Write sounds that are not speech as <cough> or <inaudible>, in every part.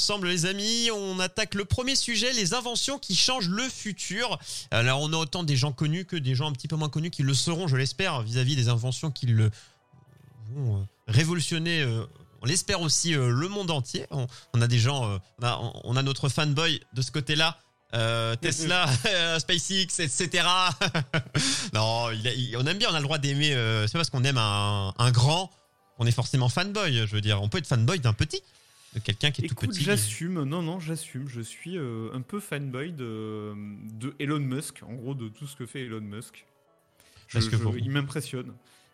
Ensemble les amis, on attaque le premier sujet, les inventions qui changent le futur. Alors on a autant des gens connus que des gens un petit peu moins connus qui le seront, je l'espère, vis-à-vis des inventions qui le vont euh, révolutionner, euh, on l'espère aussi, euh, le monde entier. On, on a des gens, euh, on, a, on a notre fanboy de ce côté-là. euh, Tesla, euh, <laughs> <laughs> SpaceX, etc. <laughs> non, il a- il- on aime bien, on a le droit d'aimer. euh, c'est pas parce qu'on aime un, un grand qu'on est forcément fanboy. Je veux dire, on peut être fanboy d'un petit, de quelqu'un qui est tout Écoute, petit. j'assume, non, non, j'assume. Je suis euh, un peu fanboy de, de Elon Musk, en gros, de tout ce que fait Elon Musk. Je- Parce que je- il m'impressionne.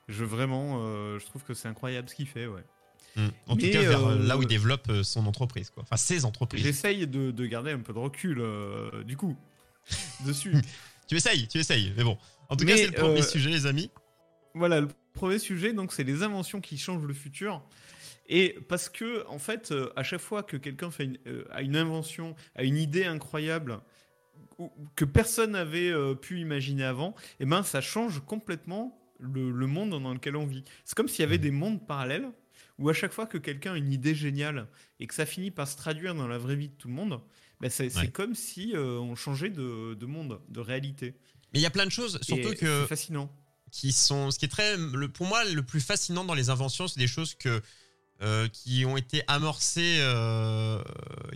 Je vraiment, euh, je trouve que c'est incroyable ce qu'il fait, ouais. Mm. En tout cas, vers euh, là où il développe son entreprise, quoi. Enfin, ses entreprises. J'essaye de, de garder un peu de recul, du coup, <laughs> dessus. Tu essayes, tu essayes. Mais bon. En tout Mais, cas, c'est le premier sujet, les amis. Voilà, le premier sujet, donc, c'est les inventions qui changent le futur. Et parce que, en fait, euh, à chaque fois que quelqu'un fait une, euh, a une invention, a une idée incroyable ou- que personne n'avait euh, pu imaginer avant, et ben, ça change complètement le, le monde dans lequel on vit. C'est comme s'il y avait des mondes parallèles où à chaque fois que quelqu'un a une idée géniale et que ça finit par se traduire dans la vraie vie de tout le monde, ben, c'est Ouais. comme si on changeait de, de monde, de réalité. Mais il y a plein de choses, surtout Et que c'est fascinant. qui sont, ce qui est très, le, pour moi, le plus fascinant dans les inventions, c'est des choses que euh, qui ont été amorcées, euh,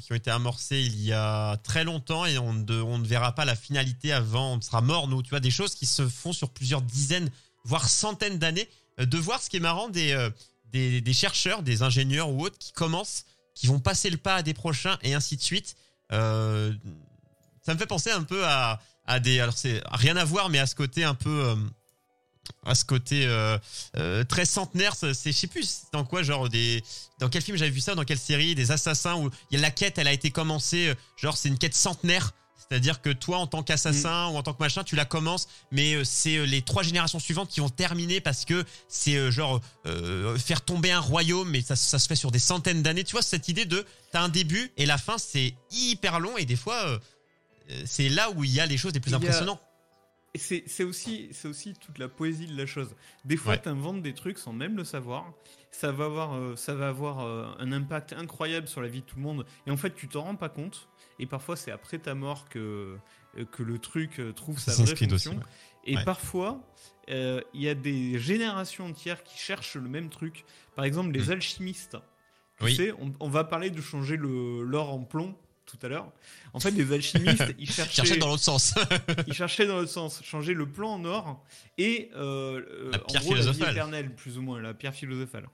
qui ont été amorcées il y a très longtemps et on ne, verra pas la finalité avant, on sera mort nous. Tu vois, des choses qui se font sur plusieurs dizaines, voire centaines d'années. Euh, de voir ce qui est marrant des, chercheurs, des ingénieurs ou autres qui commencent, qui vont passer le pas à des prochains et ainsi de suite. Ça me fait penser un peu à à des, alors c'est rien à voir, mais à ce côté un peu à ce côté euh, euh, très centenaire c'est je sais plus dans quoi genre des dans quel film j'avais vu ça dans quelle série des assassins où il y a la quête elle a été commencée euh, genre c'est une quête centenaire. C'est-à-dire que toi en tant qu'assassin ou en tant que machin tu la commences mais c'est les trois générations suivantes qui vont terminer parce que c'est genre euh, faire tomber un royaume mais ça, ça se fait sur des centaines d'années. Tu vois cette idée de t'as un début et la fin c'est hyper long et des fois euh, c'est là où il y a les choses les plus impressionnantes c'est c'est aussi, c'est aussi toute la poésie de la chose. Des fois, Ouais. tu inventes des trucs sans même le savoir. Ça va avoir, euh, ça va avoir euh, un impact incroyable sur la vie de tout le monde. Et en fait, tu t'en rends pas compte. Et parfois, c'est après ta mort que, euh, que le truc trouve sa vraie aussi, ouais. Et Ouais. parfois, euh, il y a des générations entières qui cherchent le même truc. Par exemple, les Mm. alchimistes. Tu Oui. sais, on, on va parler de changer le- l'or en plomb tout à l'heure. En fait, les alchimistes, ils <laughs> cherchaient, dans l'autre sens <laughs> ils cherchaient dans l'autre sens, changer le plan en or et euh, euh, La en pierre la vie philosophale. éternelle, plus ou moins, la pierre philosophale.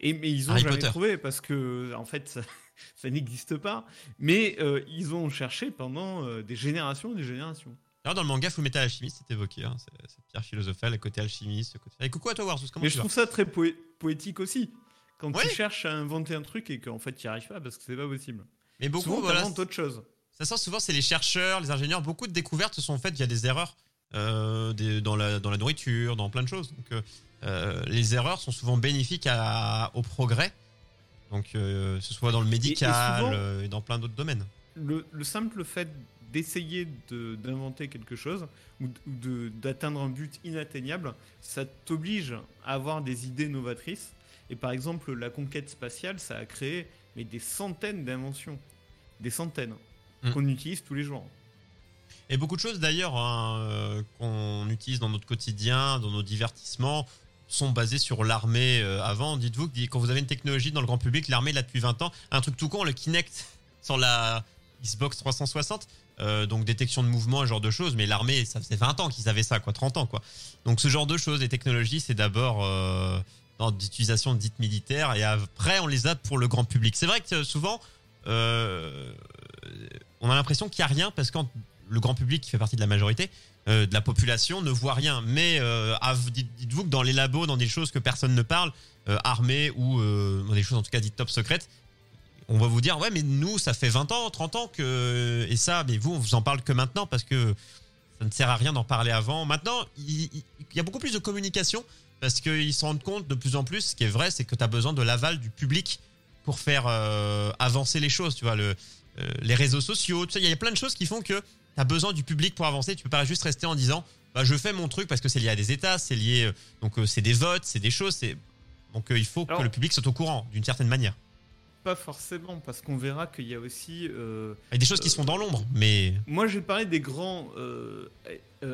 Et mais ils ont Harry jamais Potter. trouvé parce que en fait ça, <laughs> ça n'existe pas. Mais euh, ils ont cherché pendant euh, des générations et des générations. Alors dans le manga Full Metal Alchemist, c'est évoqué, hein, cette pierre philosophale, le côté alchimiste, côté... Et coucou à toi Warsus, comment mais tu je trouve ça très poé- poétique aussi. Quand Ouais. tu cherches à inventer un truc et qu'en fait tu n'y arrives pas parce que c'est pas possible. Mais beaucoup, Souvent, voilà, t'inventes autre chose. ça sort souvent, c'est les chercheurs, les ingénieurs, beaucoup de découvertes se sont faites via des erreurs euh, des- dans, la, dans la nourriture, dans plein de choses. Donc euh, euh, les erreurs sont souvent bénéfiques à- au progrès, donc euh, que ce soit dans le médical souvent- et dans plein d'autres domaines. le, le simple fait d'essayer de- d'inventer quelque chose ou, d'atteindre un but inatteignable, ça t'oblige à avoir des idées novatrices. Et par exemple, la conquête spatiale, ça a créé mais des centaines d'inventions. Des centaines. Mm. Qu'on utilise tous les jours. Et beaucoup de choses d'ailleurs hein, euh, qu'on utilise dans notre quotidien, dans nos divertissements, sont basées sur l'armée euh, avant. Dites-vous que quand vous avez une technologie dans le grand public, l'armée là depuis 20 ans, un truc tout con, le Kinect <laughs> sur la Xbox 360, euh, donc détection de mouvement, ce genre de choses, mais l'armée, ça faisait 20 ans qu'ils avaient ça, quoi, 30 ans, quoi. Donc ce genre de choses, les technologies, c'est d'abord d'utilisation dite militaire, et après on les a pour le grand public. C'est vrai que euh, souvent, euh, on a l'impression qu'il n'y a rien parce que le grand public qui fait partie de la majorité euh, de la population ne voit rien. Mais dites-vous que dans les labos, dans des choses que personne ne parle, armées ou dans des choses en tout cas dites top secrètes, on va vous dire ouais mais nous ça fait 20 ans, 30 ans que et ça mais vous on vous en parle que maintenant parce que ça ne sert à rien d'en parler avant. Maintenant il, y a beaucoup plus de communication parce qu'ils se rendent compte de plus en plus. Ce qui est vrai c'est que tu as besoin de l'aval du public pour faire avancer les choses. Tu vois le les réseaux sociaux, tu sais, il y a plein de choses qui font que tu as besoin du public pour avancer. Tu peux pas juste rester en disant bah, je fais mon truc parce que c'est lié à des États, c'est lié. Euh, donc, euh, c'est des votes, c'est des choses. Donc, euh, il faut que le public soit au courant d'une certaine manière. Pas forcément, parce qu'on verra qu'il y a aussi. il y a des choses qui sont dans l'ombre, mais. Moi, j'ai parlé des grands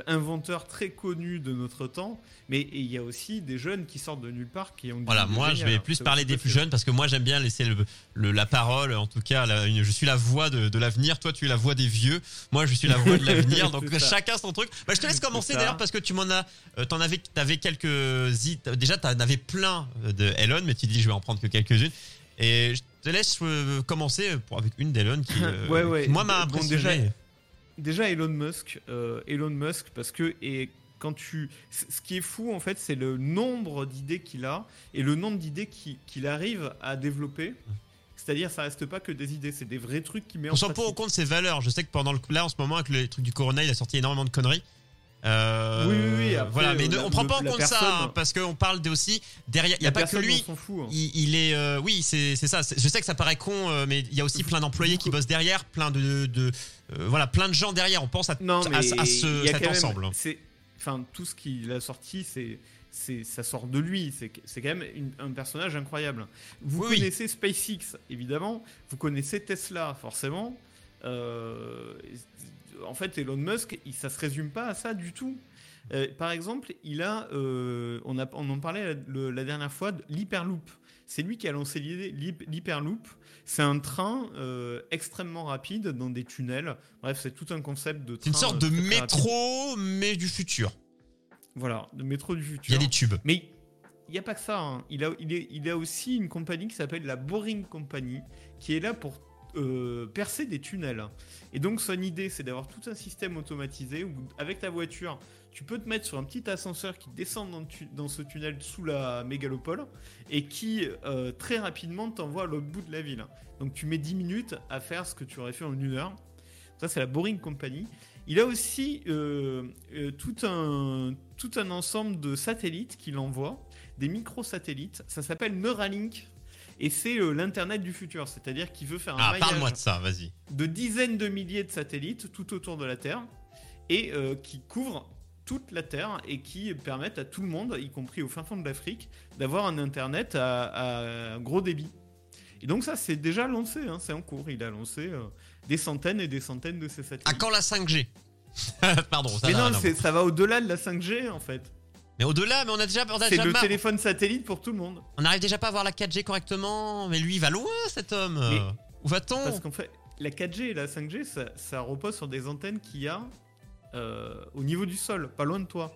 inventeurs très connus de notre temps, mais il y a aussi des jeunes qui sortent de nulle part qui ont. Voilà, moi, je vais plus parler des plus jeunes parce que moi, j'aime bien laisser le, la parole. En tout cas, je suis la voix de, l'avenir. Toi, tu es la voix des vieux. Moi, je suis la voix de <laughs> l'avenir. donc, chacun son truc. Bah, je te laisse commencer d'ailleurs parce que tu m'en as. T'en avais, avais quelques. Déjà, t'en avais plein de Elon, mais tu dis, je vais en prendre que quelques-unes. Et je te laisse euh, commencer pour, avec une d'Elon qui, <laughs> euh, moi, m'a impressionné. déjà, Elon Musk, euh, Elon Musk, parce que et quand tu, ce qui est fou en fait, c'est le nombre d'idées qu'il a et le nombre d'idées qu'il arrive à développer. C'est-à-dire, ça reste pas que des idées, c'est des vrais trucs qui met On s'en pas au compte ses valeurs. Je sais que pendant le là en ce moment avec le truc du Corona, il a sorti énormément de conneries. Euh, oui, oui, oui. voilà, mais on prend pas en compte ça hein, parce qu'on parle aussi derrière. Il y a pas que lui. Hein. il, est, euh, oui, c'est ça. Je sais que ça paraît con, euh, mais il y a aussi plein d'employés qui bossent derrière, plein de, de voilà, plein de gens derrière. On pense à, non, à, ce, cet ensemble. C'est, enfin, tout ce qu'il a sorti, c'est ça sort de lui. C'est quand même un personnage incroyable. Vous connaissez SpaceX, évidemment. Vous connaissez Tesla, forcément. Euh, en fait, Elon Musk, il, ça se résume pas à ça du tout. Euh, par exemple, il a, euh, on, a, on en parlait la, dernière fois, l'Hyperloop. C'est lui qui a lancé l'idée l'Hyperloop. C'est un train euh, extrêmement rapide dans des tunnels. Bref, c'est tout un concept de train. C'est une sorte de métro, mais du futur. Voilà, de métro du futur. Il y a des tubes. Mais il n'y a pas que ça. Hein. Il, a, il, il a aussi une compagnie qui s'appelle la Boring Company, qui est là pour euh, percer des tunnels. Et donc son idée, c'est d'avoir tout un système automatisé où avec ta voiture, tu peux te mettre sur un petit ascenseur qui descend dans, ce tunnel sous la mégalopole et qui euh, très rapidement t'envoie à l'autre bout de la ville. Donc tu mets 10 minutes à faire ce que tu aurais fait en une heure. Ça, c'est la Boring Company. Il a aussi euh, tout, un, tout un ensemble de satellites qu'il envoie, des microsatellites. Ça s'appelle Neuralink et c'est euh, l'internet du futur, c'est-à-dire qu'il veut faire un ah, de ça, vas-y. De dizaines de milliers de satellites tout autour de la Terre et euh, qui couvrent toute la Terre et qui permettent à tout le monde, y compris au fin fond de l'Afrique, d'avoir un internet à, gros débit. Et donc ça, c'est déjà lancé, hein, c'est en cours. Il a lancé euh, des centaines et des centaines de ces satellites. À quand la 5G <laughs> Pardon. Ça Mais non, ça va au-delà de la 5G en fait. Mais au-delà, mais on a déjà. C'est le téléphone satellite pour tout le monde. On n'arrive déjà pas à voir la 4G correctement. Mais lui, il va loin, cet homme. Où va-t-on Parce qu'en fait, la 4G et la 5G, ça, repose sur des antennes qu'il y a euh, au niveau du sol, pas loin de toi.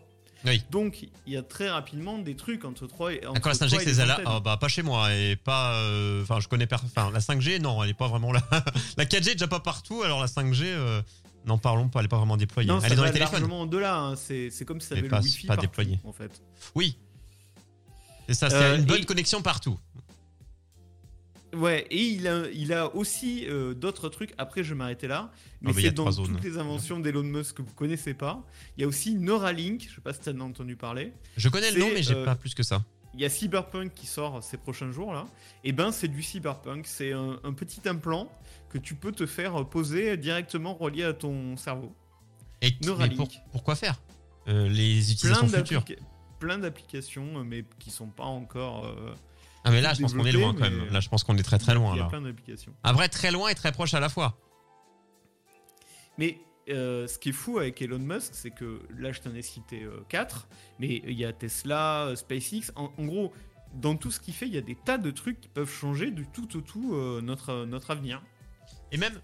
Oui. Donc, il y a très rapidement des trucs entre 3 et. Entre la 5G, c'est là oh, bah, Pas chez moi. Et pas. Euh, enfin, je connais. Enfin, la 5G, non, elle est pas vraiment là. <laughs> la 4G est déjà pas partout, alors la 5G. N'en parlons pas, elle n'est pas vraiment déployée. Non, elle est dans les téléphones. largement au-delà. Hein. C'est, comme si ça avait le Wi-Fi pas partout, déployé. en fait. Oui. C'est ça, c'est euh, une bonne connexion partout. Ouais, et il a, il a aussi euh, d'autres trucs. Après, je vais m'arrêter là. Mais c'est dans toutes les inventions d'Elon Musk que vous connaissez pas. Il y a aussi Neuralink. Je sais pas si tu as entendu parler. Je connais le nom, mais j'ai euh, pas plus que ça. Il y a Cyberpunk qui sort ces prochains jours là. Et ben, c'est du Cyberpunk. C'est un petit implant que tu peux te faire poser directement relié à ton cerveau. Et pourquoi faire? Euh, Les utilisations futures Plein d'applications, mais qui sont pas encore. Euh, ah mais là, je pense qu'on est loin quand même. Là, je pense qu'on est très très loin. Il y a plein d'applications. Un vrai très loin et très proche à la fois. Mais euh, ce qui est fou avec Elon Musk, c'est que là, je t'en ai cité 4, mais il y a Tesla, SpaceX. En, en, gros, dans tout ce qu'il fait, il y a des tas de trucs qui peuvent changer du tout au tout notre, notre avenir. Et même,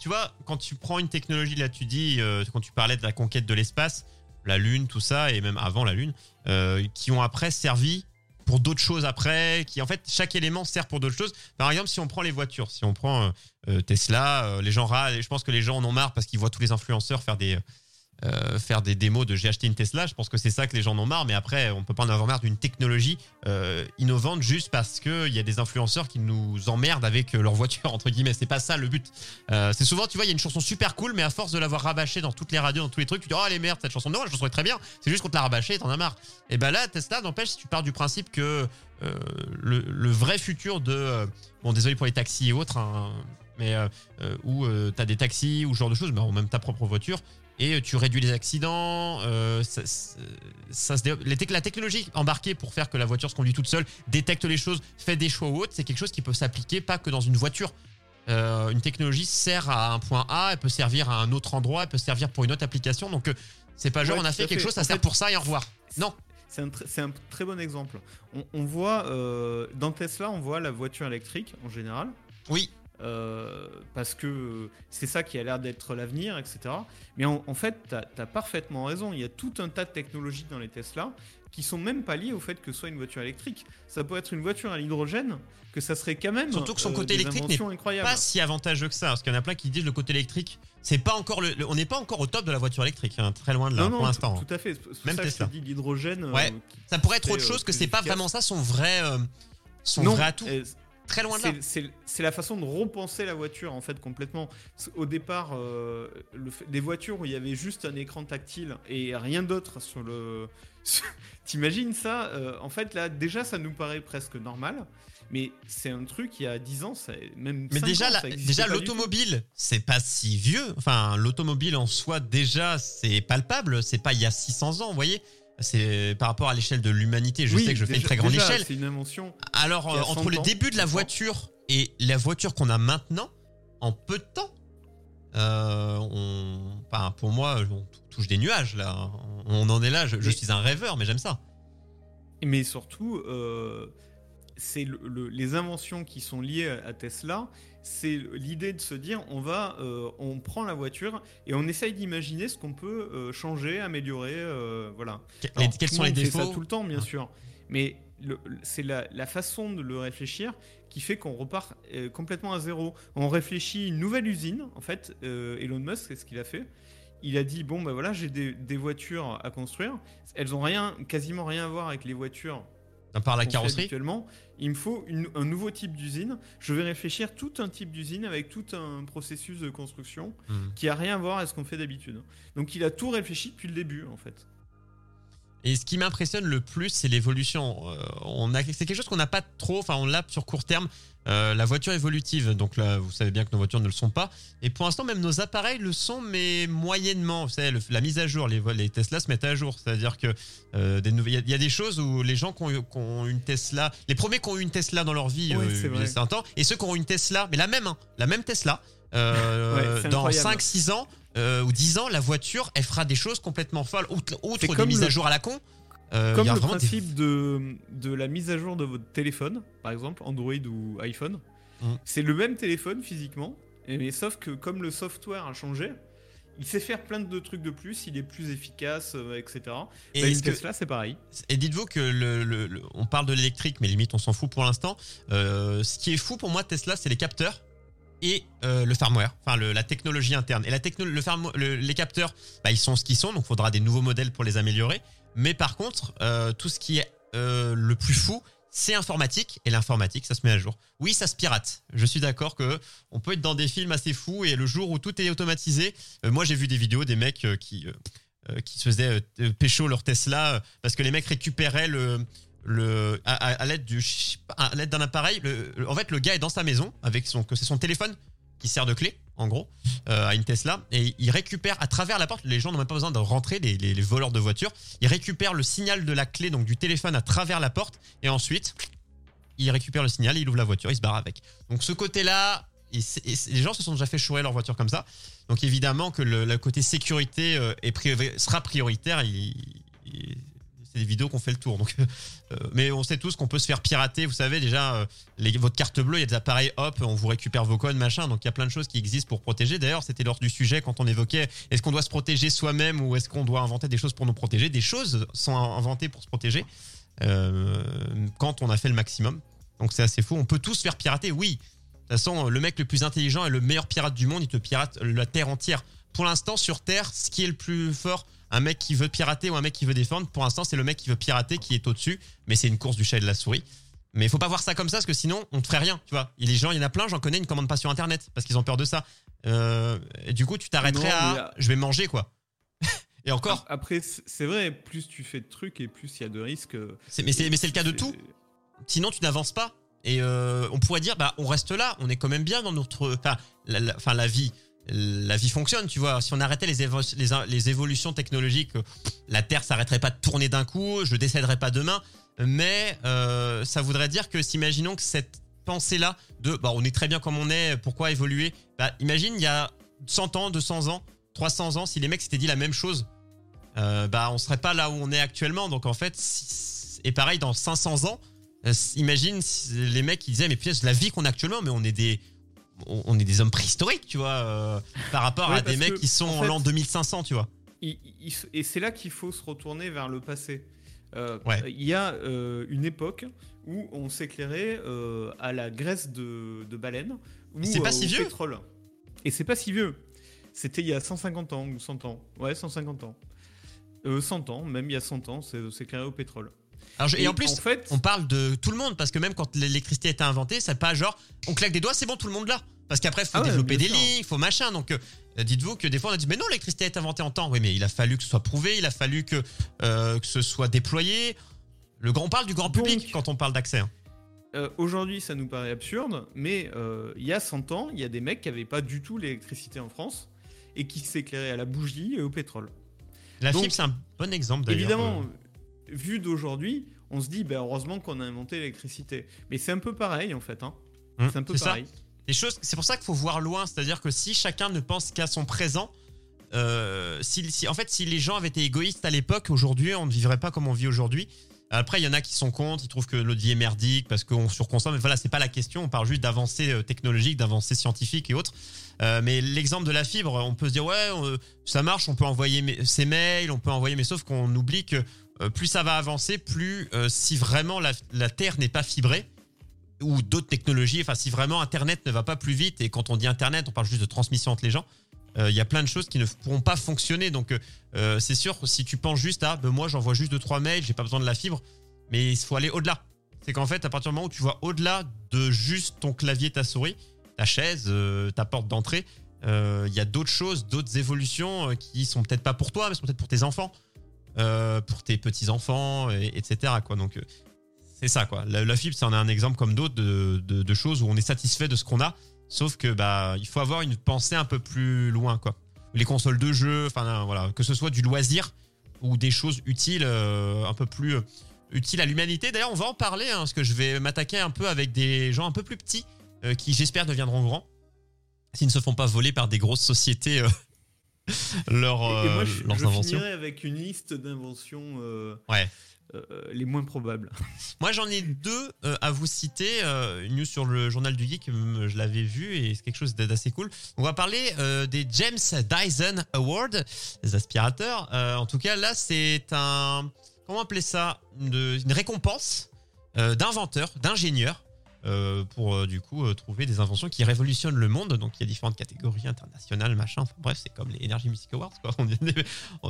tu vois, quand tu prends une technologie, là, tu dis, euh, quand tu parlais de la conquête de l'espace, la Lune, tout ça, et même avant la Lune, euh, qui ont après servi pour d'autres choses après, qui en fait, chaque élément sert pour d'autres choses. Par exemple, si on prend les voitures, si on prend euh, Tesla, les gens râlent, et je pense que les gens en ont marre parce qu'ils voient tous les influenceurs faire des, euh, faire des démos de j'ai acheté une Tesla. Je pense que c'est ça que les gens en ont marre. Mais après, on peut pas en avoir marre d'une technologie euh, innovante juste parce qu'il y a des influenceurs qui nous emmerdent avec leur voiture, entre guillemets. C'est pas ça le but. Euh, c'est souvent, tu vois, il y a une chanson super cool, mais à force de l'avoir rabâchée dans toutes les radios, dans tous les trucs, tu dis, oh, elle est merde, cette chanson. Non, la chanson très bien. C'est juste qu'on te l'a rabâchée t'en as marre. Et ben là, Tesla, n'empêche, tu pars du principe que le, vrai futur de. bon, désolé pour les taxis et autres, hein, mais où as des taxis ou ce genre de choses, mais même ta propre voiture, et tu réduis les accidents. Euh, ça, ça se la technologie embarquée pour faire que la voiture se conduit toute seule, détecte les choses, fait des choix ou autre, c'est quelque chose qui peut s'appliquer pas que dans une voiture. Euh, une technologie sert à un point A, elle peut servir à un autre endroit, elle peut servir pour une autre application. Donc euh, c'est pas genre on a fait quelque chose, ça sert pour ça et au revoir. Non. C'est un, un, très bon exemple. On, on voit dans Tesla, on voit la voiture électrique en général. Oui. Euh, parce que c'est ça qui a l'air d'être l'avenir, etc. Mais en, fait, tu as, parfaitement raison. Il y a tout un tas de technologies dans les Tesla qui sont même pas liées au fait que ce soit une voiture électrique. Ça peut être une voiture à l'hydrogène, que ça serait quand même. Surtout que son euh, côté électrique n'est pas si avantageux que ça, parce qu'il y en a plein qui disent le côté électrique. C'est pas encore le, on n'est pas encore au top de la voiture électrique, hein, très loin de là pour l'instant. Tout, à fait. Même ça Tesla. dit l'hydrogène. Ouais. Euh, ça pourrait être autre chose que c'est pas vraiment ça son vrai, son vrai atout. Très loin de là. C'est la façon de repenser la voiture en fait complètement. Au départ, euh, des voitures où il y avait juste un écran tactile et rien d'autre sur le. <laughs> T'imagines ça euh, En fait, là, déjà, ça nous paraît presque normal. Mais c'est un truc il y a 10 ans, ça, même. Mais déjà, ans, déjà l'automobile, c'est pas si vieux. Enfin, l'automobile en soi, déjà, c'est palpable. C'est pas il y a 600 ans, vous voyez c'est par rapport à l'échelle de l'humanité. Je sais que je fais une très grande échelle. C'est une invention. Alors, euh, entre le début de la voiture et la voiture qu'on a maintenant, en peu de temps, euh, on, pour moi, on touche des nuages là. On en est là. Je, suis un rêveur, mais j'aime ça. Mais surtout, euh, c'est les inventions qui sont liées à Tesla c'est l'idée de se dire on va, euh, on prend la voiture et on essaye d'imaginer ce qu'on peut euh, changer, améliorer, euh, voilà. quels sont les défauts fait ça tout le temps, bien sûr. Mais c'est la, façon de le réfléchir qui fait qu'on repart complètement à zéro. On réfléchit une nouvelle usine, en fait. Elon Musk, c'est ce qu'il a fait. Il a dit bon ben voilà, j'ai des, des, voitures à construire. Elles ont rien, quasiment rien à voir avec les voitures par la carrosserie Actuellement, il me faut un nouveau type d'usine. Je vais réfléchir tout un type d'usine avec tout un processus de construction hmm. qui a rien à voir avec ce qu'on fait d'habitude. Donc il a tout réfléchi depuis le début en fait. Et ce qui m'impressionne le plus, c'est l'évolution. Euh, on a, c'est quelque chose qu'on n'a pas trop, enfin on l'a sur court terme. Euh, la voiture évolutive, donc là, vous savez bien que nos voitures ne le sont pas. Et pour l'instant, même nos appareils le sont, mais moyennement. Vous savez, la mise à jour, les, les Tesla se mettent à jour. C'est-à-dire que euh, il y, a des choses où les gens qui ont, une Tesla, les premiers qui ont eu une Tesla dans leur vie, c'est un temps, et ceux qui ont une Tesla, mais la même, hein, la même Tesla, <laughs> dans 5-6 ans, euh, ou 10 ans, la voiture, elle fera des choses complètement folles, outre, des mises à jour à la con. Euh, comme le principe de, de la mise à jour de votre téléphone, par exemple, Android ou iPhone. Hum. C'est le même téléphone physiquement, mais sauf que comme le software a changé, il sait faire plein de trucs de plus, il est plus efficace, euh, etc. Et bah, Tesla, c'est pareil. Et dites-vous que le, on parle de l'électrique, mais limite on s'en fout pour l'instant. ce qui est fou pour moi, Tesla, c'est les capteurs et euh, le firmware, enfin la technologie interne. Et la le, les capteurs, bah, ils sont ce qu'ils sont, donc il faudra des nouveaux modèles pour les améliorer. Mais par contre, euh, tout ce qui est euh, le plus fou, c'est informatique et l'informatique, ça se met à jour. Oui, ça se pirate. Je suis d'accord que on peut être dans des films assez fous et le jour où tout est automatisé, moi j'ai vu des vidéos des mecs qui qui se faisaient pécho leur Tesla parce que les mecs récupéraient le le à, l'aide du à l'aide d'un appareil en fait le gars est dans sa maison avec son que c'est son téléphone qui sert de clé en gros euh, à une Tesla. Et il récupère à travers la porte les gens n'ont même pas besoin de rentrer les, voleurs de voitures. Il récupère le signal de la clé donc du téléphone à travers la porte. Et ensuite il récupère le signal il ouvre la voiture il se barre avec. Donc ce côté là et, les gens se sont déjà fait chourer leur voiture comme ça. Donc évidemment que le, côté sécurité euh, sera prioritaire c'est des vidéos qu'on fait le tour. Donc, euh, mais on sait tous qu'on peut se faire pirater. Vous savez déjà, euh, votre carte bleue, il y a des appareils, hop, on vous récupère vos codes, machin. Donc il y a plein de choses qui existent pour protéger. D'ailleurs, c'était lors du sujet quand on évoquait est-ce qu'on doit se protéger soi-même ou est-ce qu'on doit inventer des choses pour nous protéger? Des choses sont inventées pour se protéger euh, quand on a fait le maximum. Donc c'est assez fou. On peut tous se faire pirater, oui. De toute façon, le mec le plus intelligent et le meilleur pirate du monde, il te pirate la terre entière pour l'instant, sur Terre, ce qui est le plus fort, un mec qui veut pirater ou un mec qui veut défendre, pour l'instant, c'est le mec qui veut pirater qui est au-dessus, mais c'est une course du chat et de la souris. Mais il faut pas voir ça comme ça, parce que sinon, on te ferait rien, tu vois. Et les gens, il y en a plein, j'en connais, ils ne commandent pas sur Internet, parce qu'ils ont peur de ça. Euh, et du coup, tu t'arrêterais à, je vais manger, quoi. <laughs> et encore, Après, c'est vrai, plus tu fais de trucs et plus il y a de risques. euh, mais c'est le cas de tout. sinon tu n'avances pas. Et euh, on pourrait dire, bah, on reste là, on est quand même bien dans notre, enfin, la, la- enfin, la vie, la vie fonctionne, tu vois. Si on arrêtait les, évo- les, les évolutions technologiques, la Terre s'arrêterait pas de tourner d'un coup, je décéderais pas demain. Mais euh, ça voudrait dire que, s'imaginons que cette pensée-là de, bah, on est très bien comme on est, pourquoi évoluer? Bah, imagine il y a 100 ans, 200 ans, 300 ans, si les mecs s'étaient dit la même chose, euh, bah, on serait pas là où on est actuellement. Donc en fait, et pareil dans 500 ans. Euh, imagine les mecs qui disaient mais putain la vie qu'on a actuellement mais on est des on on est des hommes préhistoriques tu vois euh, par rapport Ouais, à des mecs qui sont en fait- l'an 2500 tu vois Il- il- et c'est là qu'il faut se retourner vers le passé. Euh, Ouais. Il y a euh, une époque où on s'éclairait à la graisse de, de baleine ou c'est pas si au vieux pétrole. Et c'est pas si vieux. C'était il y a 150 ans ou 100 ans. Ouais, 150 ans. Euh, 100 ans, même il y a 100 ans, c'est s'éclairer au pétrole. Alors, et, en plus en fait, on parle de tout le monde parce que même quand l'électricité a été inventée c'est pas genre on claque des doigts c'est bon tout le monde là parce qu'après faut Ah ouais, développer des lignes faut machin. Donc euh, dites-vous que des fois on a dit mais non l'électricité a été inventée en temps. Oui mais il a fallu que ce soit prouvé il a fallu que euh, que ce soit déployé. Le grand on parle du grand Donc- public quand on parle d'accès hein. Euh, Aujourd'hui, ça nous paraît absurde, mais il y a 100 ans, il y a des mecs qui n'avaient pas du tout l'électricité en France et qui s'éclairaient à la bougie et au pétrole. la Donc, fibre c'est un bon exemple d'ailleurs. Évidemment, vu d'aujourd'hui, on se dit, ben, heureusement qu'on a inventé l'électricité. Mais c'est un peu pareil, en fait. Hein. hum, C'est un peu c'est ça. pareil. Les choses, c'est pour ça qu'il faut voir loin, c'est-à-dire que si chacun ne pense qu'à son présent, euh, si, si- en fait, si les gens avaient été égoïstes à l'époque, aujourd'hui, on ne vivrait pas comme on vit aujourd'hui. Après, il y en a qui sont contre, ils trouvent que notre vie est merdique parce qu'on surconsomme. Mais voilà, c'est pas la question. On parle juste d'avancées euh, technologiques, d'avancées scientifiques et autres. Euh, mais l'exemple de la fibre, on peut se dire ouais, on- ça marche, on peut envoyer mes- ses mails, on peut envoyer, mais sauf qu'on oublie que plus ça va avancer, plus euh, si vraiment la, Terre n'est pas fibrée ou d'autres technologies, enfin si vraiment Internet ne va pas plus vite, et quand on dit Internet, on parle juste de transmission entre les gens, euh, il y a plein de choses qui ne pourront pas fonctionner. Donc euh, c'est sûr, si tu penses juste à, ben moi j'envoie juste 2-3 mails, j'ai pas besoin de la fibre, mais il faut aller au-delà. C'est qu'en fait, à partir du moment où tu vois au-delà de juste ton clavier, ta souris, ta chaise, euh, ta porte d'entrée, euh, il y a d'autres choses, d'autres évolutions euh, qui sont peut-être pas pour toi, mais sont peut-être pour tes enfants, euh, pour tes petits-enfants, et- etc. Quoi. Donc euh, c'est ça, quoi. La, la fibre, ça en est un exemple comme d'autres de, de- choses où on est satisfait de ce qu'on a, sauf que bah il faut avoir une pensée un peu plus loin, quoi. Les consoles de jeux, enfin voilà, que ce soit du loisir ou des choses utiles, euh, un peu plus utiles à l'humanité. D'ailleurs, on va en parler, hein, parce que je vais m'attaquer un peu avec des gens un peu plus petits qui, j'espère, deviendront grands, s'ils ne se font pas voler par des grosses sociétés euh, Et- moi, euh, je, leurs je inventions. finirai avec une liste d'inventions euh, Ouais. euh, les moins probables. <laughs> Moi, j'en ai deux euh, à vous citer. Euh, une news sur le journal du geek, je l'avais vu et c'est quelque chose d'assez cool. On va parler des James Dyson Award, des aspirateurs. En tout cas, là, c'est un comment appeler ça? Une, une récompense d'inventeurs, d'ingénieurs. Euh, pour euh, du coup euh, trouver des inventions qui révolutionnent le monde. Donc il y a différentes catégories internationales, machin. Enfin, bref, c'est comme les Energy Music Awards, quoi. On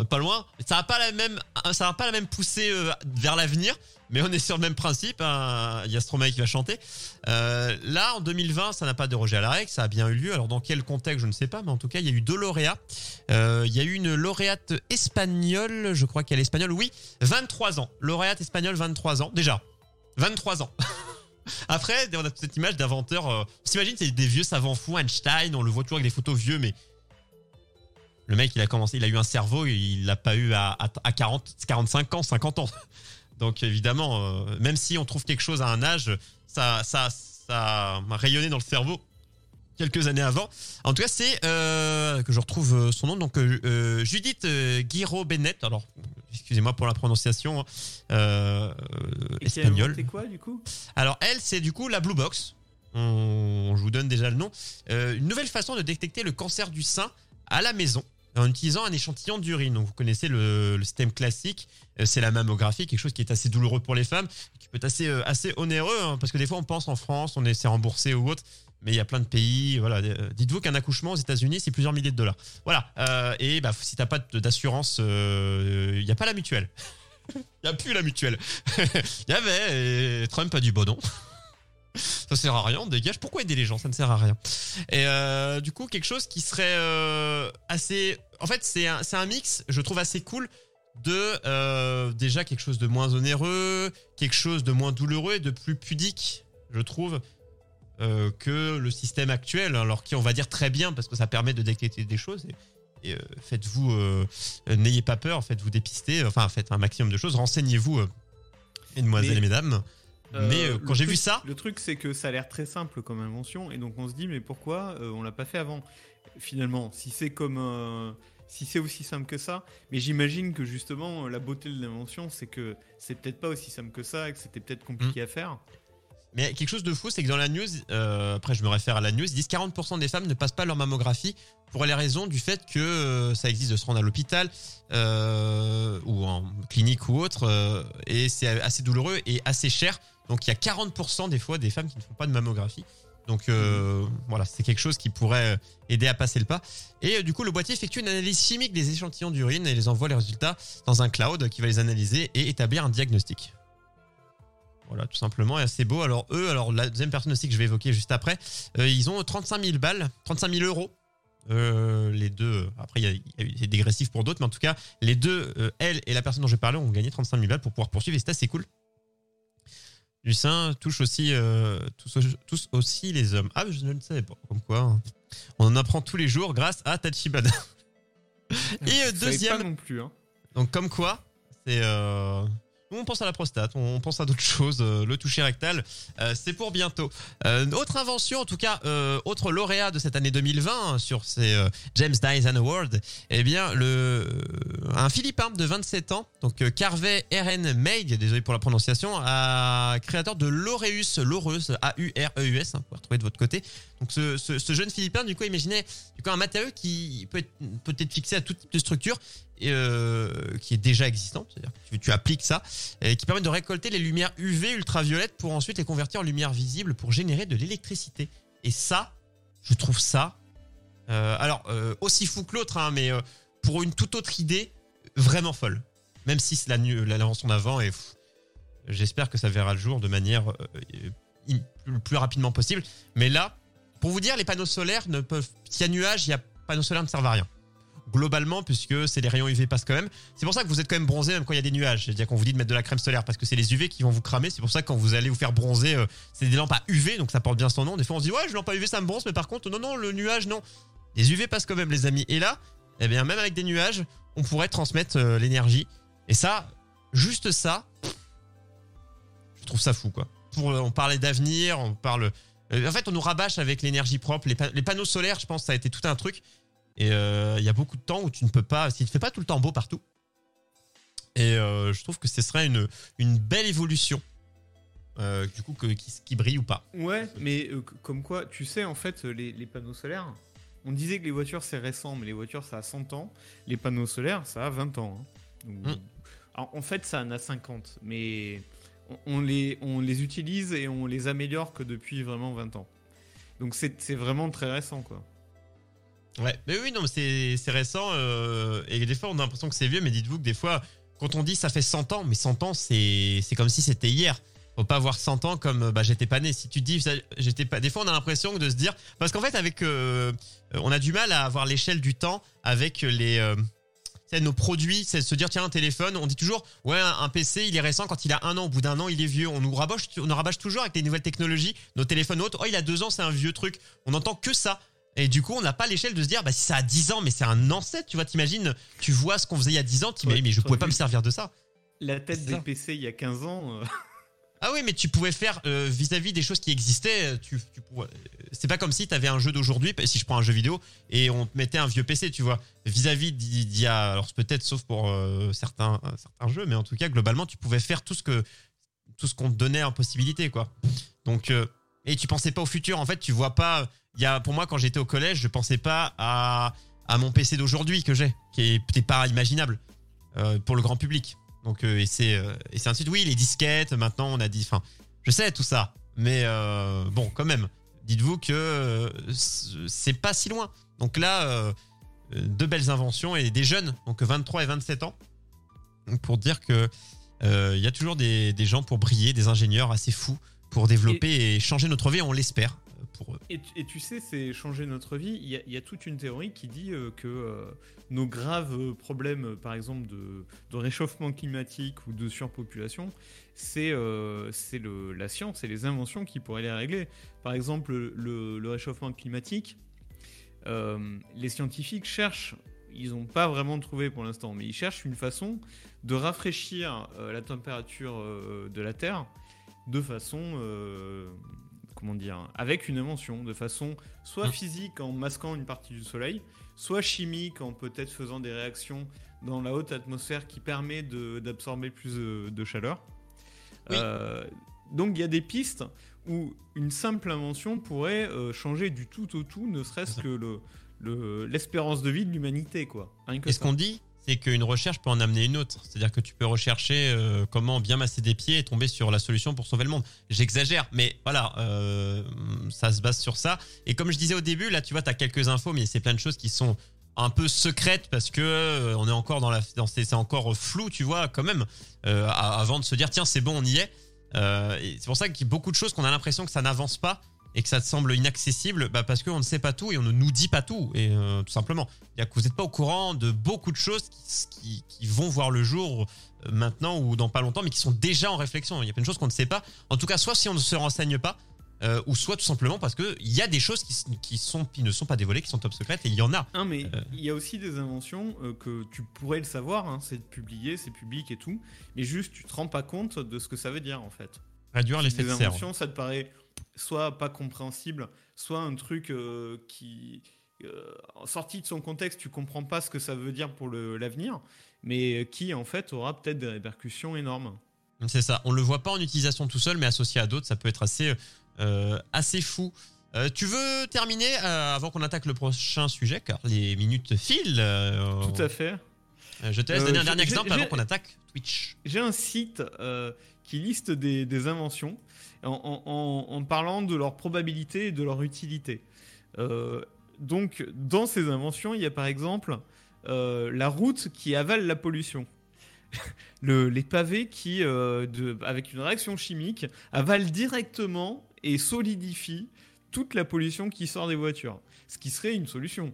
est, pas loin. Ça n'a pas la même, ça pas la même poussée vers l'avenir, mais on est sur le même principe. hein. Il y a Stromae qui va chanter. Là, en 2020, ça n'a pas dérogé à la règle, ça a bien eu lieu. Alors dans quel contexte, je ne sais pas, mais en tout cas, il y a eu deux lauréats. Il y a eu une lauréate espagnole, je crois qu'elle est espagnole, oui, 23 ans. Lauréate espagnole, 23 ans, déjà. 23 ans. <laughs> Après, on a cette image d'inventeur. euh, on s'imagine, c'est des vieux savants fous, Einstein, on le voit toujours avec des photos vieux, mais le mec, il a commencé, il a eu un cerveau, il l'a pas eu à, à, à 40, 45 ans, 50 ans. <laughs> Donc évidemment, euh, même si on trouve quelque chose à un âge, ça, ça, ça a rayonné dans le cerveau quelques années avant. En tout cas, c'est euh, que je retrouve euh, son nom, donc euh, Judith euh, Guiraud-Bennett. Alors, excusez-moi pour la prononciation euh, a espagnole. inventé quoi, du coup? Alors elle, c'est du coup la Blue Box. On, je vous donne déjà le nom. Une nouvelle façon de détecter le cancer du sein à la maison. en utilisant un échantillon d'urine. Donc vous connaissez le, le système classique, c'est la mammographie, quelque chose qui est assez douloureux pour les femmes, qui peut être assez, assez onéreux, hein, parce que des fois on pense en France, on essaie remboursé ou autre, mais il y a plein de pays. Voilà, euh, dites-vous qu'un accouchement aux États-Unis c'est plusieurs milliers de dollars. Voilà, euh, et bah, si t'as pas d'assurance, euh, il n'y a pas la mutuelle. <laughs> Il n'y a plus la mutuelle. Il <laughs> y avait, et Trump a du bon nom. Ça sert à rien, on dégage. Pourquoi aider les gens? Ça ne sert à rien. Et euh, du coup, quelque chose qui serait euh, assez. En fait, c'est un, un mix, je trouve assez cool de euh, déjà quelque chose de moins onéreux, quelque chose de moins douloureux et de plus pudique, je trouve, euh, que le système actuel. Alors qui, on va dire très bien parce que ça permet de détecter des choses. Et, et, euh, faites-vous, euh, n'ayez pas peur, faites-vous dépister. Enfin, faites un maximum de choses. Renseignez-vous, mesdemoiselles et mesdames. Mais quand j'ai vu ça, Le truc, c'est que ça a l'air très simple comme invention, et donc on se dit, mais pourquoi on l'a pas fait avant? Finalement, si c'est comme. si c'est aussi simple que ça, mais j'imagine que justement, la beauté de l'invention, c'est que c'est peut-être pas aussi simple que ça, et que c'était peut-être compliqué à faire. Mais quelque chose de fou, c'est que dans la news, euh, après je me réfère à la news, ils disent 40% des femmes ne passent pas leur mammographie pour les raisons du fait que euh, ça existe de se rendre à l'hôpital euh, ou en clinique ou autre, et c'est assez douloureux et assez cher. Donc il y a 40% des fois des femmes qui ne font pas de mammographie. Donc voilà, c'est quelque chose qui pourrait aider à passer le pas. Et du coup, le boîtier effectue une analyse chimique des échantillons d'urine et les envoie les résultats dans un cloud qui va les analyser et établir un diagnostic. Voilà, tout simplement, et assez beau. Alors eux, alors la deuxième personne aussi que je vais évoquer juste après, euh, ils ont 35 000 balles, 35 000 euros. Euh, les deux, après il y a, eu des dégressifs pour d'autres, mais en tout cas, les deux, euh, elle et la personne dont je parlais, ont gagné 35 000 balles pour pouvoir poursuivre, et c'est assez cool. Lucin touche aussi, euh, tous, tous aussi les hommes. Ah, je ne le savais pas, comme quoi. hein. On en apprend tous les jours grâce à Tachibana. <laughs> et euh, deuxième, pas non plus. Hein. donc comme quoi, c'est euh, on pense à la prostate, on pense à d'autres <laughs> choses, euh, le toucher rectal, euh, c'est pour bientôt. Euh, autre invention, en tout cas, autre lauréat de cette année 2020 hein, sur ces James Dyson Award, eh bien le un Philippin de 27 ans, donc Carvey RN Meig, désolé pour la prononciation, a créateur de l'Aureus, l'Aureus, A-U-R-E-U-S, hein, vous pouvez retrouver de votre côté. Donc ce, jeune Philippin, du coup, imaginez du coup, un matériau qui peut être peut être fixé à tout type de structure et euh, qui est déjà existant, c'est-à-dire que tu, appliques ça, et qui permet de récolter les lumières UV ultraviolettes pour ensuite les convertir en lumière visible pour générer de l'électricité. Et ça, je trouve ça, euh, alors euh, aussi fou que l'autre, hein, mais pour une toute autre idée, vraiment folle. Même si c'est l'invention d'avant, et j'espère que ça verra le jour de manière le plus rapidement possible. Mais là, pour vous dire, les panneaux solaires ne peuvent, s'il y a nuage, il y a panneaux solaires ne servent à rien globalement puisque c'est les rayons UV passent quand même. C'est pour ça que vous êtes quand même bronzé même quand il y a des nuages. C'est-à-dire qu'on vous dit de mettre de la crème solaire parce que c'est les UV qui vont vous cramer. C'est pour ça que quand vous allez vous faire bronzer, euh, c'est des lampes à UV donc ça porte bien son nom. Des fois on se dit ouais, je lampe à UV ça me bronze mais par contre non non le nuage non. Les UV passent quand même les amis. Et là, eh bien même avec des nuages, on pourrait transmettre euh, l'énergie. Et ça, juste ça, je trouve ça fou quoi. Pour, euh, on parlait d'avenir, on parle. Euh, en fait, on nous rabâche avec l'énergie propre. Les, pa- les panneaux solaires, je pense, ça a été tout un truc. Et euh, il y a beaucoup de temps où tu ne peux pas, s'il ne fait pas tout le temps beau partout. Et euh, je trouve que ce serait une, une belle évolution. Euh, du coup, que, qui, qui brille ou pas. Ouais, mais comme quoi, tu sais, en fait, les, les panneaux solaires, on disait que les voitures c'est récent, mais les voitures ça a 100 ans. Les panneaux solaires ça a 20 ans. hein. Donc, Mm. alors, en fait, ça en a 50, mais on, les, on les utilise et on les améliore que depuis vraiment 20 ans. Donc c'est vraiment très récent, quoi. Ouais, mais oui, non, c'est récent. euh, et des fois, on a l'impression que c'est vieux, mais dites-vous que des fois, quand on dit ça fait 100 ans, mais 100 ans, c'est comme si c'était hier. Faut pas voir 100 ans comme bah, j'étais pas né. Si tu dis j'étais pas. Des fois, on a l'impression de se dire. Parce qu'en fait, avec. euh, on a du mal à avoir l'échelle du temps avec les. euh, sais, nos produits, c'est de se dire tiens un téléphone, on dit toujours ouais un, PC il est récent quand il a un an, au bout d'un an il est vieux. On nous rabâche, on nous rabâche toujours avec les nouvelles technologies, nos téléphones autres. Oh il a deux ans c'est un vieux truc. On entend que ça. Et du coup, on n'a pas l'échelle de se dire, bah, si ça a 10 ans, mais c'est un ancêtre, tu vois, t'imagines, tu vois ce qu'on faisait il y a 10 ans, tu Ouais, mais, mais je pouvais pas me servir de ça. La tête C'est des ça. PC il y a 15 ans. euh, Ah oui, mais tu pouvais faire euh, vis-à-vis des choses qui existaient, euh, tu, tu euh, c'est pas comme si t'avais un jeu d'aujourd'hui, si je prends un jeu vidéo, et on te mettait un vieux PC, tu vois, vis-à-vis d'il y a, alors peut-être sauf pour certains, jeux, mais en tout cas, globalement, tu pouvais faire tout ce que, tout qu'on te donnait en possibilité, quoi. Donc, et tu pensais pas au futur, en fait, tu vois pas, y a, pour moi, quand j'étais au collège, je pensais pas à, mon PC d'aujourd'hui que j'ai, qui est peut-être pas imaginable pour le grand public. Donc, euh, et c'est euh, ainsi de oui, les disquettes, maintenant on a dit, enfin, je sais tout ça, mais euh, bon, quand même, dites-vous que euh, c'est pas si loin. Donc là, euh, deux belles inventions et des jeunes, donc 23 et 27 ans, pour dire que euh, il y a toujours des, des gens pour briller, des ingénieurs assez fous pour développer et, changer notre vie, on l'espère. Et, tu- sais, c'est changer notre vie. Il y, a, toute une théorie qui dit euh, que euh, nos graves problèmes, par exemple de, réchauffement climatique ou de surpopulation, c'est euh, la science et les inventions qui pourraient les régler. Par exemple, le, réchauffement climatique, les scientifiques cherchent, ils n'ont pas vraiment trouvé pour l'instant, mais ils cherchent une façon de rafraîchir la température de la Terre de façon, comment dire, avec une invention, de façon soit physique en masquant une partie du Soleil, soit chimique en peut-être faisant des réactions dans la haute atmosphère qui permet d'absorber plus de, de chaleur. Oui. Euh, donc il y a des pistes où une simple invention pourrait euh, changer du tout au tout, ne serait-ce que le- le- l'espérance de vie de l'humanité, quoi. Rien que Et ce ça. qu'on dit, c'est qu'une recherche peut en amener une autre. C'est-à-dire que tu peux rechercher euh, comment bien masser des pieds et tomber sur la solution pour sauver le monde. J'exagère, mais voilà, euh, ça se base sur ça. Et comme je disais au début, là, tu vois, tu as quelques infos, mais c'est plein de choses qui sont un peu secrètes parce que euh, on est encore dans la, c'est encore flou, tu vois, quand même, avant de se dire tiens, c'est bon, on y est. C'est pour ça qu'il y a beaucoup de choses qu'on a l'impression que ça n'avance pas et que ça te semble inaccessible, bah parce qu'on ne sait pas tout et on ne nous dit pas tout, et euh, tout simplement. C'est-à-dire que vous n'êtes pas au courant de beaucoup de choses qui, qui- qui vont voir le jour euh, maintenant ou dans pas longtemps, mais qui sont déjà en réflexion. Il y a plein de choses qu'on ne sait pas. En tout cas, soit si on ne se renseigne pas, euh, ou soit tout simplement parce que il y a des choses qui, sont, qui ne sont pas dévoilées, qui sont top secrètes, et il y en a. Mais Euh. il y a aussi des inventions euh, que tu pourrais le savoir, hein, c'est publié, c'est public et tout, mais juste tu te rends pas compte de ce que ça veut dire en fait. Réduire l'effet de serre. inventions, ça te paraît soit pas compréhensible, soit un truc euh, qui euh, sorti de son contexte, tu comprends pas ce que ça veut dire pour l'avenir, mais qui en fait aura peut-être des répercussions énormes. C'est ça. On le voit pas en utilisation tout seul, mais associé à d'autres, ça peut être assez, euh, assez fou. Euh, tu veux terminer avant qu'on attaque le prochain sujet, car les minutes filent. Tout à fait. Je te laisse donner un dernier exemple avant qu'on attaque Twitch. J'ai un site qui liste des, des inventions en, en- en- en parlant de leur probabilité et de leur utilité. Euh, donc, dans ces inventions, il y a par exemple euh, la route qui avale la pollution. <laughs> Le- les pavés qui, euh, de- avec une réaction chimique, avalent directement et solidifient toute la pollution qui sort des voitures. Ce qui serait une solution.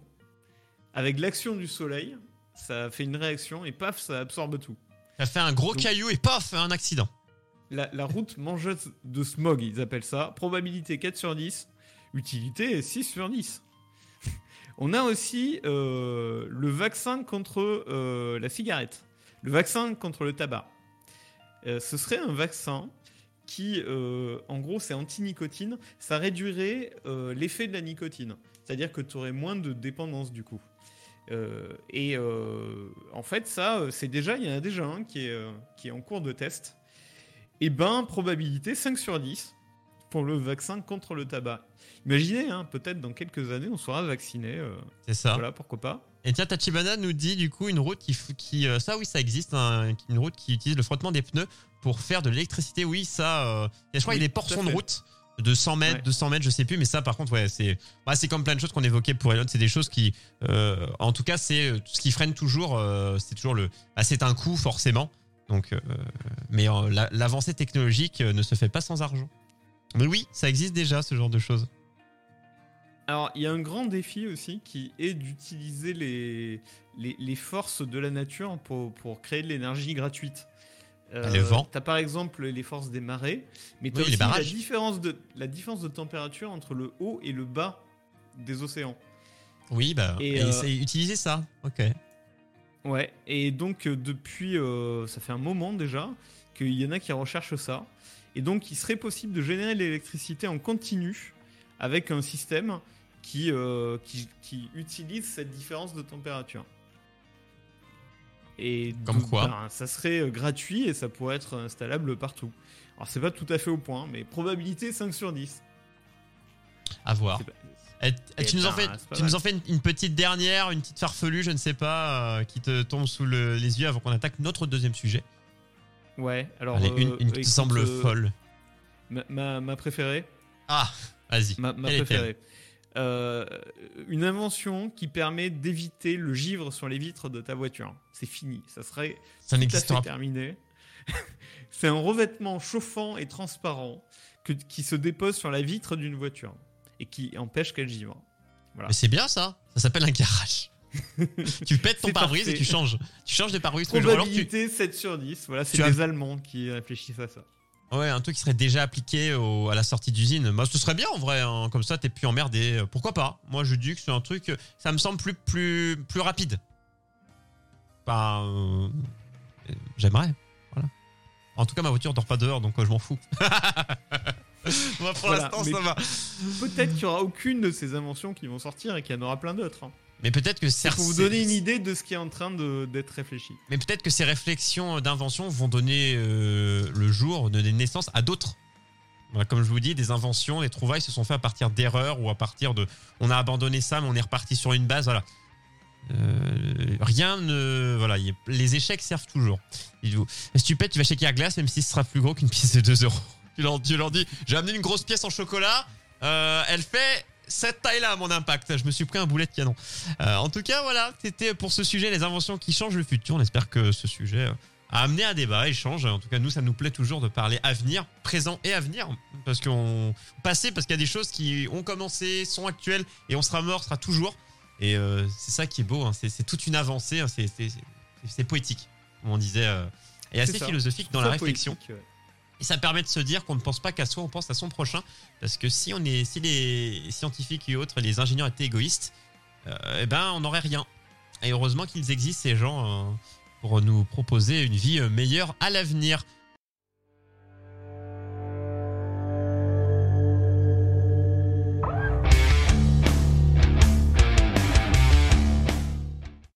Avec l'action du soleil, ça fait une réaction et paf, ça absorbe tout. Ça fait un gros Donc- caillou et paf, un accident. La, route mangeuse de smog, ils appellent ça. Probabilité 4 sur 10. Utilité 6 sur 10. <laughs> On a aussi euh, le vaccin contre euh, la cigarette. Le vaccin contre le tabac. Euh, ce serait un vaccin qui, en gros, c'est anti-nicotine. Ça réduirait l'effet de la nicotine. C'est-à-dire que tu aurais moins de dépendance du coup. Et en fait, ça, c'est déjà, il y en a déjà un qui est en cours de test. Et ben, probabilité 5 sur 10 pour le vaccin contre le tabac. Imaginez, hein, peut-être dans quelques années, on sera vacciné. euh, C'est ça. Voilà, pourquoi pas. Et tiens, Tachibana nous dit du coup une route qui, euh, ça oui, ça existe, hein, une route qui utilise le frottement des pneus pour faire de l'électricité. Oui, ça. euh, et je crois Oui, qu'il y a des portions de route de 100 mètres, Ouais. 200 mètres, je sais plus, mais ça, par contre, ouais, c'est, bah, c'est comme plein de choses qu'on évoquait pour Elon. C'est des choses qui, en tout cas, c'est ce qui freine toujours. c'est toujours le, bah, c'est un coût forcément. Donc, euh, mais euh, la- l'avancée technologique euh, ne se fait pas sans argent. Mais oui, ça existe déjà ce genre de choses. Alors, il y a un grand défi aussi qui est d'utiliser les, les, les forces de la nature pour, pour créer de l'énergie gratuite. Euh, Le vent. T'as par exemple les forces des marées, mais t'as Oui, les aussi la barrages. différence, de, la différence de température entre le haut et le bas des océans. Oui, bah, Et, et euh, c'est utiliser ça. Ok. Ouais, et donc euh, depuis, euh, ça fait un moment déjà, qu'il y en a qui recherchent ça. Et donc il serait possible de générer l'électricité en continu avec un système qui, euh, qui, qui utilise cette différence de température. Et Comme donc, quoi ben, Ça serait gratuit et ça pourrait être installable partout. Alors c'est pas tout à fait au point, mais probabilité 5 sur 10. À voir. Eh, tu nous en ben, fais, c'est pas tu mal. nous en fais une, une petite dernière, une petite farfelue, je ne sais pas, euh, qui te tombe sous le- les yeux avant qu'on attaque notre deuxième sujet. Ouais, alors. Allez, une, euh, une qui te semble euh, folle. Ma, ma, ma préférée. Ah, vas-y. Ma, préférée. Euh, une invention qui permet d'éviter le givre sur les vitres de ta voiture. C'est fini. Ça serait Ça n'existera terminé. <laughs> C'est un revêtement chauffant et transparent que- qui se dépose sur la vitre d'une voiture et qui empêche qu'elle givre. Voilà. Mais c'est bien ça. Ça s'appelle un garage. <laughs> tu pètes ton pare-brise et tu changes. Tu changes des pare-brise tous les jours. Alors tu, Probabilité 7 sur 10. Voilà, c'est tu as- les Allemands qui réfléchissent à ça. Ouais, un truc qui serait déjà appliqué au- à la sortie d'usine. Moi, ce serait bien en vrai. hein. Comme ça, t'es plus emmerdé. Pourquoi pas? Moi, je dis que c'est un truc. Ça me semble plus plus plus rapide. Bah, euh, j'aimerais. Voilà. En tout cas, ma voiture dort pas dehors, donc euh, je m'en fous. <laughs> <laughs> Moi, pour Voilà, l'instant, ça va. Peut-être qu'il n'y aura aucune de ces inventions qui vont sortir et qu'il y en aura plein d'autres. hein. Mais peut-être que pour vous donner une idée de ce qui est en train d'être réfléchi. Mais peut-être que ces réflexions d'invention vont donner euh, le jour, donner naissance à d'autres. Voilà, comme je vous dis, des inventions, des trouvailles se sont faites à partir d'erreurs ou à partir de. On a abandonné ça, mais on est reparti sur une base. Voilà. Euh, rien ne. Voilà, y les échecs servent toujours. Si tu vas chez Carglass, même si ce sera plus gros qu'une pièce de 2 euros. Tu leur, tu leur dis J'ai amené une grosse pièce en chocolat, euh, elle fait cette taille-là, mon impact. Je me suis pris un boulet de canon. Euh, en tout cas, voilà, c'était pour ce sujet, les inventions qui changent le futur. On espère que ce sujet euh, a amené un débat, échange. En tout cas, nous, ça nous plaît toujours de parler avenir, présent et avenir. Parce qu'on. Passé, parce qu'il y a des choses qui ont commencé, sont actuelles, et on sera mort, sera toujours. Et euh, c'est ça qui est beau, hein. c'est toute une avancée, hein. c'est- poétique, comme on disait, euh, et assez ça. philosophique dans la réflexion. Et ça permet de se dire qu'on ne pense pas qu'à soi, on pense à son prochain. Parce que si on est, si les scientifiques et autres, les ingénieurs étaient égoïstes, euh, eh ben on n'aurait rien. Et heureusement qu'ils existent ces gens euh, pour nous proposer une vie euh, meilleure à l'avenir.